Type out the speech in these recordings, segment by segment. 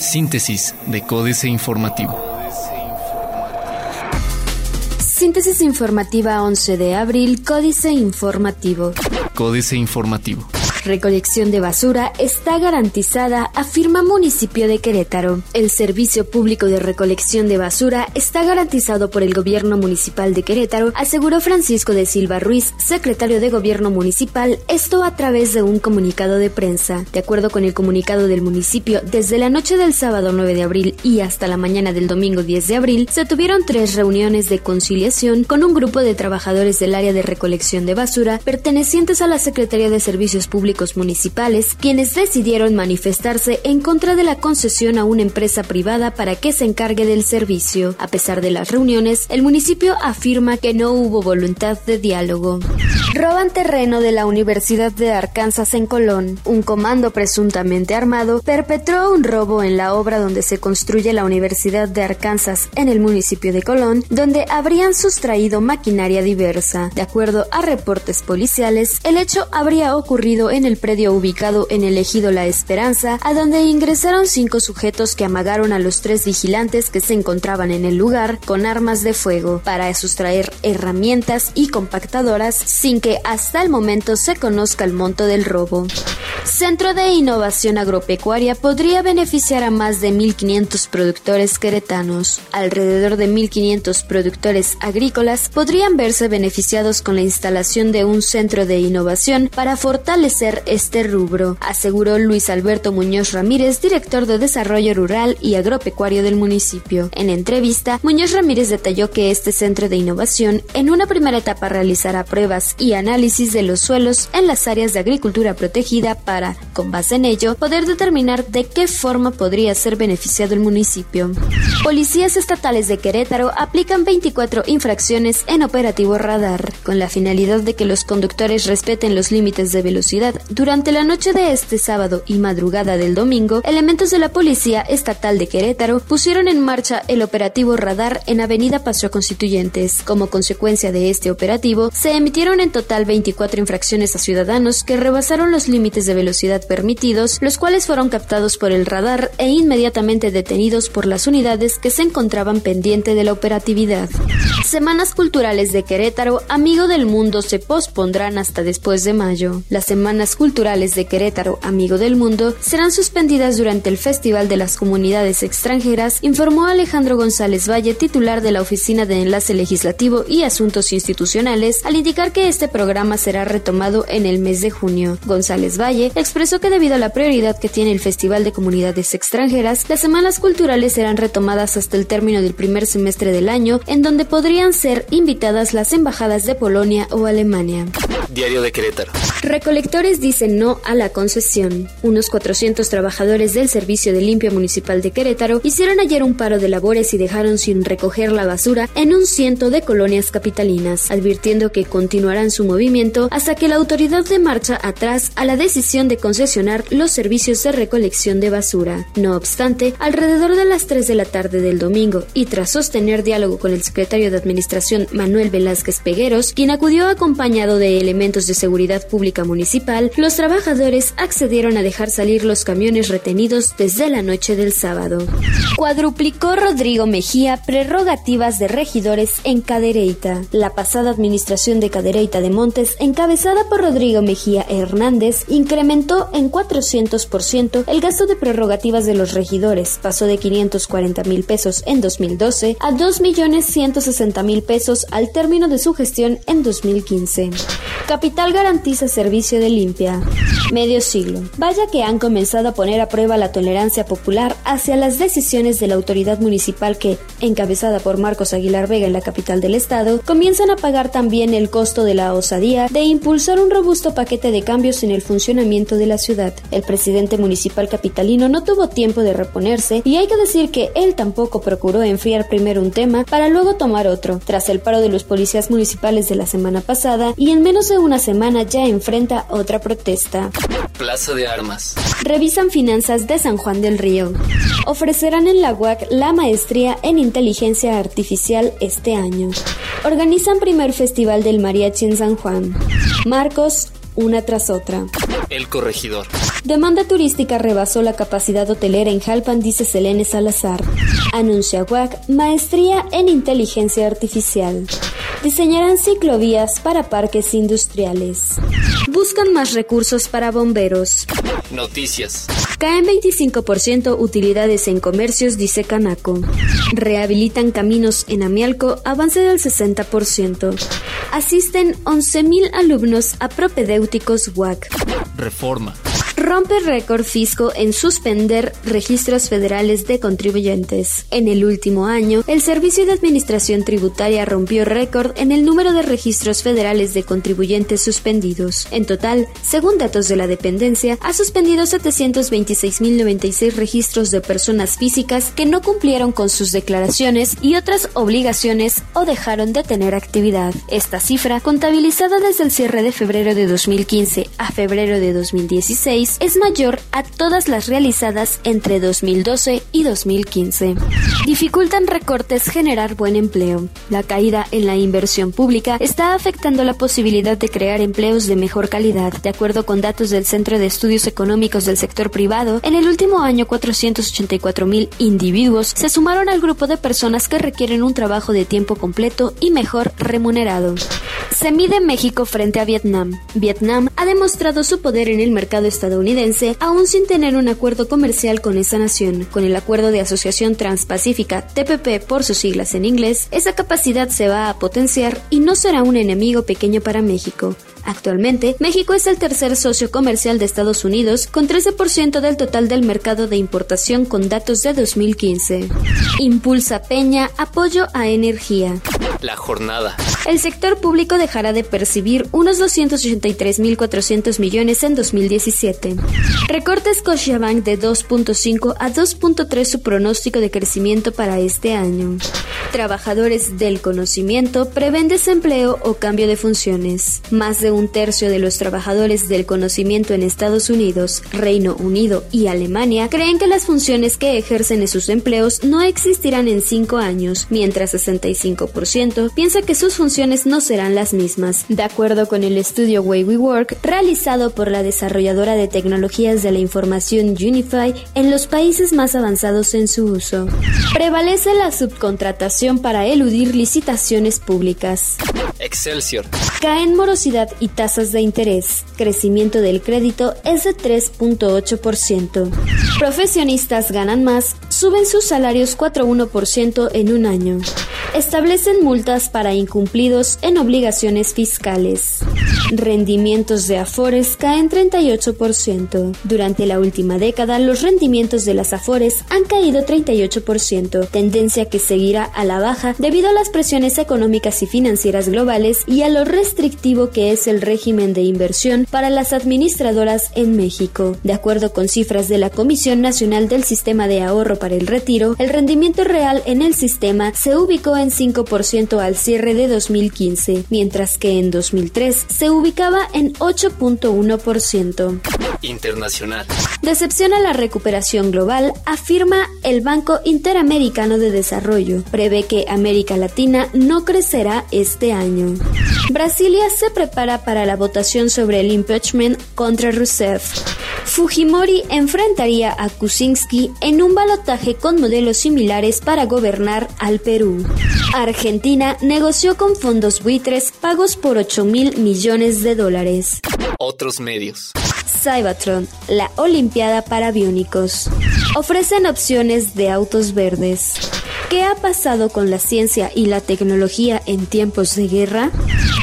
Síntesis de Códice Informativo. Síntesis informativa 11 de abril, Códice Informativo. Códice Informativo. Recolección de basura está garantizada, afirma municipio de Querétaro. El servicio público de recolección de basura está garantizado por el gobierno municipal de Querétaro, aseguró Francisco de Silva Ruiz, secretario de gobierno municipal, esto a través de un comunicado de prensa. De acuerdo con el comunicado del municipio, desde la noche del sábado 9 de abril y hasta la mañana del domingo 10 de abril, se tuvieron tres reuniones de conciliación con un grupo de trabajadores del área de recolección de basura pertenecientes a la Secretaría de Servicios Públicos municipales, quienes decidieron manifestarse en contra de la concesión a una empresa privada para que se encargue del servicio. A pesar de las reuniones, el municipio afirma que no hubo voluntad de diálogo. Roban terreno de la Universidad de Arkansas en Colón. Un comando presuntamente armado perpetró un robo en la obra donde se construye la Universidad de Arkansas en el municipio de Colón, donde habrían sustraído maquinaria diversa. De acuerdo a reportes policiales, el hecho habría ocurrido en el predio ubicado en el ejido La Esperanza, a donde ingresaron cinco sujetos que amagaron a los tres vigilantes que se encontraban en el lugar con armas de fuego para sustraer herramientas y compactadoras sin que hasta el momento se conozca el monto del robo. Centro de Innovación Agropecuaria podría beneficiar a más de 1.500 productores queretanos. Alrededor de 1.500 productores agrícolas podrían verse beneficiados con la instalación de un centro de innovación para fortalecer este rubro, aseguró Luis Alberto Muñoz Ramírez, director de Desarrollo Rural y Agropecuario del municipio. En entrevista, Muñoz Ramírez detalló que este centro de innovación en una primera etapa realizará pruebas y análisis de los suelos en las áreas de agricultura protegida para, con base en ello, poder determinar de qué forma podría ser beneficiado el municipio. Policías estatales de Querétaro aplican 24 infracciones en operativo radar, con la finalidad de que los conductores respeten los límites de velocidad durante la noche de este sábado y madrugada del domingo, elementos de la Policía Estatal de Querétaro pusieron en marcha el operativo radar en Avenida Paseo Constituyentes. Como consecuencia de este operativo, se emitieron en total 24 infracciones a ciudadanos que rebasaron los límites de velocidad permitidos, los cuales fueron captados por el radar e inmediatamente detenidos por las unidades que se encontraban pendiente de la operatividad. Semanas Culturales de Querétaro, Amigo del Mundo, se pospondrán hasta después de mayo. Las semanas culturales de Querétaro, Amigo del Mundo, serán suspendidas durante el Festival de las Comunidades Extranjeras, informó Alejandro González Valle, titular de la Oficina de Enlace Legislativo y Asuntos Institucionales, al indicar que este programa será retomado en el mes de junio. González Valle expresó que debido a la prioridad que tiene el Festival de Comunidades Extranjeras, las semanas culturales serán retomadas hasta el término del primer semestre del año, en donde podrían ser invitadas las embajadas de Polonia o Alemania. Diario de Querétaro. Recolectores dicen no a la concesión. Unos 400 trabajadores del Servicio de Limpia Municipal de Querétaro hicieron ayer un paro de labores y dejaron sin recoger la basura en un ciento de colonias capitalinas, advirtiendo que continuarán su movimiento hasta que la autoridad de marcha atrás a la decisión de concesionar los servicios de recolección de basura. No obstante, alrededor de las 3 de la tarde del domingo y tras sostener diálogo con el secretario de Administración Manuel Velázquez Pegueros, quien acudió acompañado de elementos de seguridad pública municipal, los trabajadores accedieron a dejar salir los camiones retenidos desde la noche del sábado. Cuadruplicó Rodrigo Mejía prerrogativas de regidores en Cadereyta. La pasada administración de Cadereyta de Montes, encabezada por Rodrigo Mejía Hernández, incrementó en 400% el gasto de prerrogativas de los regidores. Pasó de 540 mil pesos en 2012 a 2 millones 160 mil pesos al término de su gestión en 2015. Capital garantiza servicio de limpia. Medio siglo. Vaya que han comenzado a poner a prueba la tolerancia popular hacia las decisiones de la autoridad municipal que, encabezada por Marcos Aguilar Vega en la capital del estado, comienzan a pagar también el costo de la osadía de impulsar un robusto paquete de cambios en el funcionamiento de la ciudad. El presidente municipal capitalino no tuvo tiempo de reponerse y hay que decir que él tampoco procuró enfriar primero un tema para luego tomar otro. Tras el paro de los policías municipales de la semana pasada y en menos de una semana ya enfrenta otra protesta. Plaza de Armas. Revisan finanzas de San Juan del Río. Ofrecerán en la UAC la maestría en inteligencia artificial este año. Organizan primer festival del mariachi en San Juan. Marcos, una tras otra. El corregidor. Demanda turística rebasó la capacidad hotelera en Jalpan, dice Selene Salazar. Anuncia WAC maestría en inteligencia artificial. Diseñarán ciclovías para parques industriales. Buscan más recursos para bomberos. Noticias. Caen 25% utilidades en comercios, dice Canaco. Rehabilitan caminos en Amialco, avance del 60%. Asisten 11.000 alumnos a propedéuticos WAC. Reforma rompe récord fisco en suspender registros federales de contribuyentes. En el último año, el Servicio de Administración Tributaria rompió récord en el número de registros federales de contribuyentes suspendidos. En total, según datos de la dependencia, ha suspendido 726.096 registros de personas físicas que no cumplieron con sus declaraciones y otras obligaciones o dejaron de tener actividad. Esta cifra, contabilizada desde el cierre de febrero de 2015 a febrero de 2016, es mayor a todas las realizadas entre 2012 y 2015. Dificultan recortes generar buen empleo. La caída en la inversión pública está afectando la posibilidad de crear empleos de mejor calidad. De acuerdo con datos del Centro de Estudios Económicos del Sector Privado, en el último año 484 mil individuos se sumaron al grupo de personas que requieren un trabajo de tiempo completo y mejor remunerado. Se mide México frente a Vietnam. Vietnam ha demostrado su poder en el mercado estadounidense estadounidense, aún sin tener un acuerdo comercial con esa nación. Con el Acuerdo de Asociación Transpacífica, TPP por sus siglas en inglés, esa capacidad se va a potenciar y no será un enemigo pequeño para México. Actualmente, México es el tercer socio comercial de Estados Unidos, con 13% del total del mercado de importación con datos de 2015. Impulsa Peña apoyo a energía. La jornada. El sector público dejará de percibir unos 283.400 millones en 2017. Recorta Scotiabank de 2.5 a 2.3 su pronóstico de crecimiento para este año. Trabajadores del conocimiento prevén desempleo o cambio de funciones. Más de un tercio de los trabajadores del conocimiento en Estados Unidos, Reino Unido y Alemania creen que las funciones que ejercen en sus empleos no existirán en cinco años, mientras 65% piensa que sus funciones no serán las mismas. De acuerdo con el estudio Way We Work, realizado por la desarrolladora de tecnologías de la información Unify en los países más avanzados en su uso. Prevalece la subcontratación para eludir licitaciones públicas. Excelsior. Caen morosidad y tasas de interés. Crecimiento del crédito es de 3.8%. Profesionistas ganan más, suben sus salarios 4.1% en un año. Establecen multas para incumplidos en obligaciones fiscales. Rendimientos de Afores caen 38%. Durante la última década, los rendimientos de las Afores han caído 38%, tendencia que seguirá a la baja debido a las presiones económicas y financieras globales y a lo restrictivo que es el régimen de inversión para las administradoras en México. De acuerdo con cifras de la Comisión Nacional del Sistema de Ahorro para el Retiro, el rendimiento real en el sistema se ubicó en 5% al cierre de 2015, mientras que en 2003 se ubicaba en 8.1%. Internacional. Decepciona la recuperación global, afirma el Banco Interamericano de Desarrollo. Prevé que América Latina no crecerá este año. Brasilia se prepara para la votación sobre el impeachment contra Rousseff. Fujimori enfrentaría a Kuczynski en un balotaje con modelos similares para gobernar al Perú. Argentina negoció con fondos buitres pagos por 8 mil millones de dólares. Otros medios. Cybertron, la Olimpiada para Biónicos. Ofrecen opciones de autos verdes. ¿Qué ha pasado con la ciencia y la tecnología en tiempos de guerra?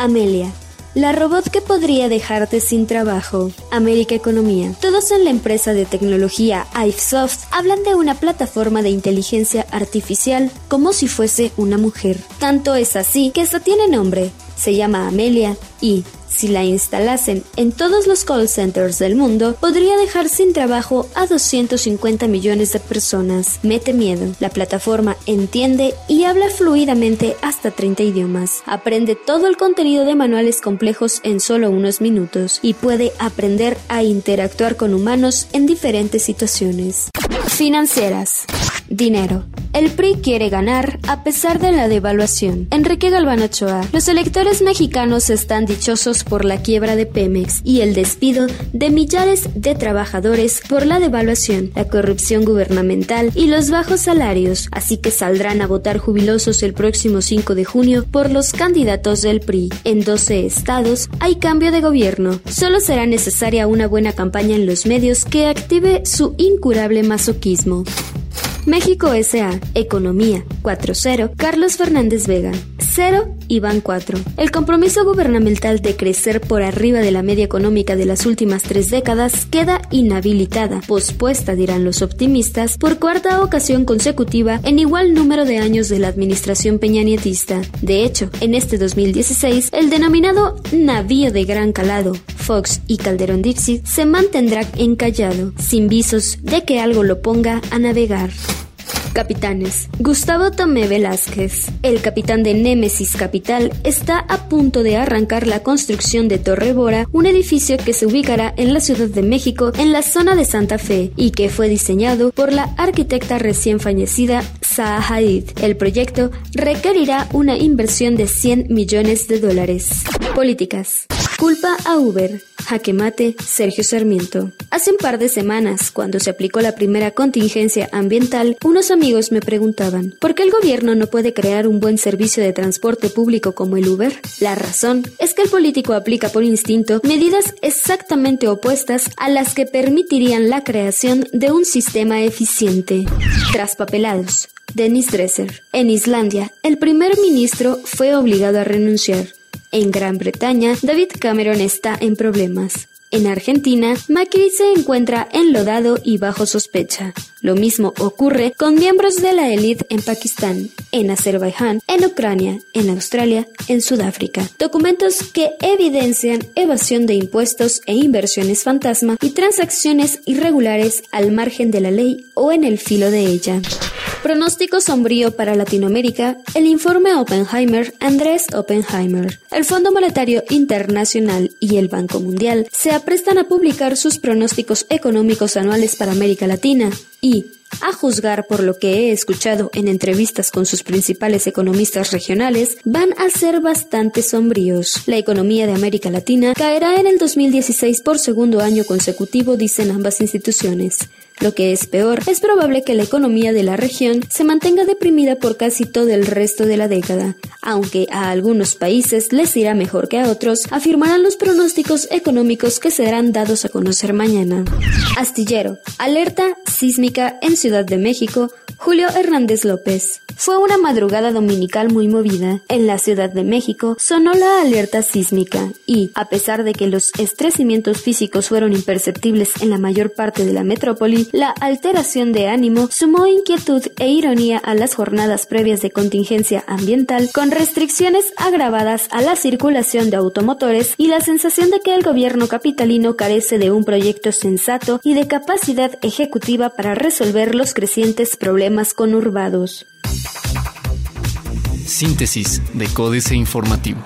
Amelia, la robot que podría dejarte sin trabajo. América Economía. Todos en la empresa de tecnología iFsoft hablan de una plataforma de inteligencia artificial como si fuese una mujer. Tanto es así que hasta tiene nombre. Se llama Amelia y, si la instalasen en todos los call centers del mundo, podría dejar sin trabajo a 250 millones de personas. Mete miedo. La plataforma entiende y habla fluidamente hasta 30 idiomas. Aprende todo el contenido de manuales complejos en solo unos minutos y puede aprender a interactuar con humanos en diferentes situaciones. Financieras. Dinero. El PRI quiere ganar a pesar de la devaluación. Enrique Galván Ochoa. Los electores mexicanos están dichosos por la quiebra de Pemex y el despido de millares de trabajadores por la devaluación, la corrupción gubernamental y los bajos salarios, así que saldrán a votar jubilosos el próximo 5 de junio por los candidatos del PRI. En 12 estados hay cambio de gobierno. Solo será necesaria una buena campaña en los medios que active su incurable masoquismo. México S.A. Economía 4.0 Carlos Fernández Vega 0 4. El compromiso gubernamental de crecer por arriba de la media económica de las últimas tres décadas queda inhabilitada, pospuesta, dirán los optimistas, por cuarta ocasión consecutiva en igual número de años de la administración peñanietista. De hecho, en este 2016, el denominado navío de gran calado, Fox y Calderón Dixit, se mantendrá encallado, sin visos de que algo lo ponga a navegar. Capitanes. Gustavo Tomé Velázquez, el capitán de Némesis Capital, está a punto de arrancar la construcción de Torre Bora, un edificio que se ubicará en la Ciudad de México, en la zona de Santa Fe, y que fue diseñado por la arquitecta recién fallecida Zaha Hadid. El proyecto requerirá una inversión de 100 millones de dólares. Políticas. Culpa a Uber. Jaque mate, Sergio Sarmiento. Hace un par de semanas, cuando se aplicó la primera contingencia ambiental, unos amigos me preguntaban, ¿por qué el gobierno no puede crear un buen servicio de transporte público como el Uber? La razón es que el político aplica por instinto medidas exactamente opuestas a las que permitirían la creación de un sistema eficiente. Traspapelados. Dennis Dresser. En Islandia, el primer ministro fue obligado a renunciar. En Gran Bretaña, David Cameron está en problemas. En Argentina, Macri se encuentra enlodado y bajo sospecha. Lo mismo ocurre con miembros de la élite en Pakistán, en Azerbaiyán, en Ucrania, en Australia, en Sudáfrica. Documentos que evidencian evasión de impuestos e inversiones fantasma y transacciones irregulares al margen de la ley o en el filo de ella. Pronóstico sombrío para Latinoamérica, el informe Oppenheimer Andrés Oppenheimer. El Fondo Monetario Internacional y el Banco Mundial se aprestan a publicar sus pronósticos económicos anuales para América Latina y, a juzgar por lo que he escuchado en entrevistas con sus principales economistas regionales, van a ser bastante sombríos. La economía de América Latina caerá en el 2016 por segundo año consecutivo, dicen ambas instituciones. Lo que es peor, es probable que la economía de la región se mantenga deprimida por casi todo el resto de la década. Aunque a algunos países les irá mejor que a otros, afirmarán los pronósticos económicos que serán dados a conocer mañana. Astillero, alerta sísmica en Ciudad de México, Julio Hernández López. Fue una madrugada dominical muy movida. En la Ciudad de México sonó la alerta sísmica y, a pesar de que los estrecimientos físicos fueron imperceptibles en la mayor parte de la metrópoli, la alteración de ánimo sumó inquietud e ironía a las jornadas previas de contingencia ambiental, con restricciones agravadas a la circulación de automotores y la sensación de que el gobierno capitalino carece de un proyecto sensato y de capacidad ejecutiva para resolver los crecientes conurbados. Síntesis de Códice Informativo.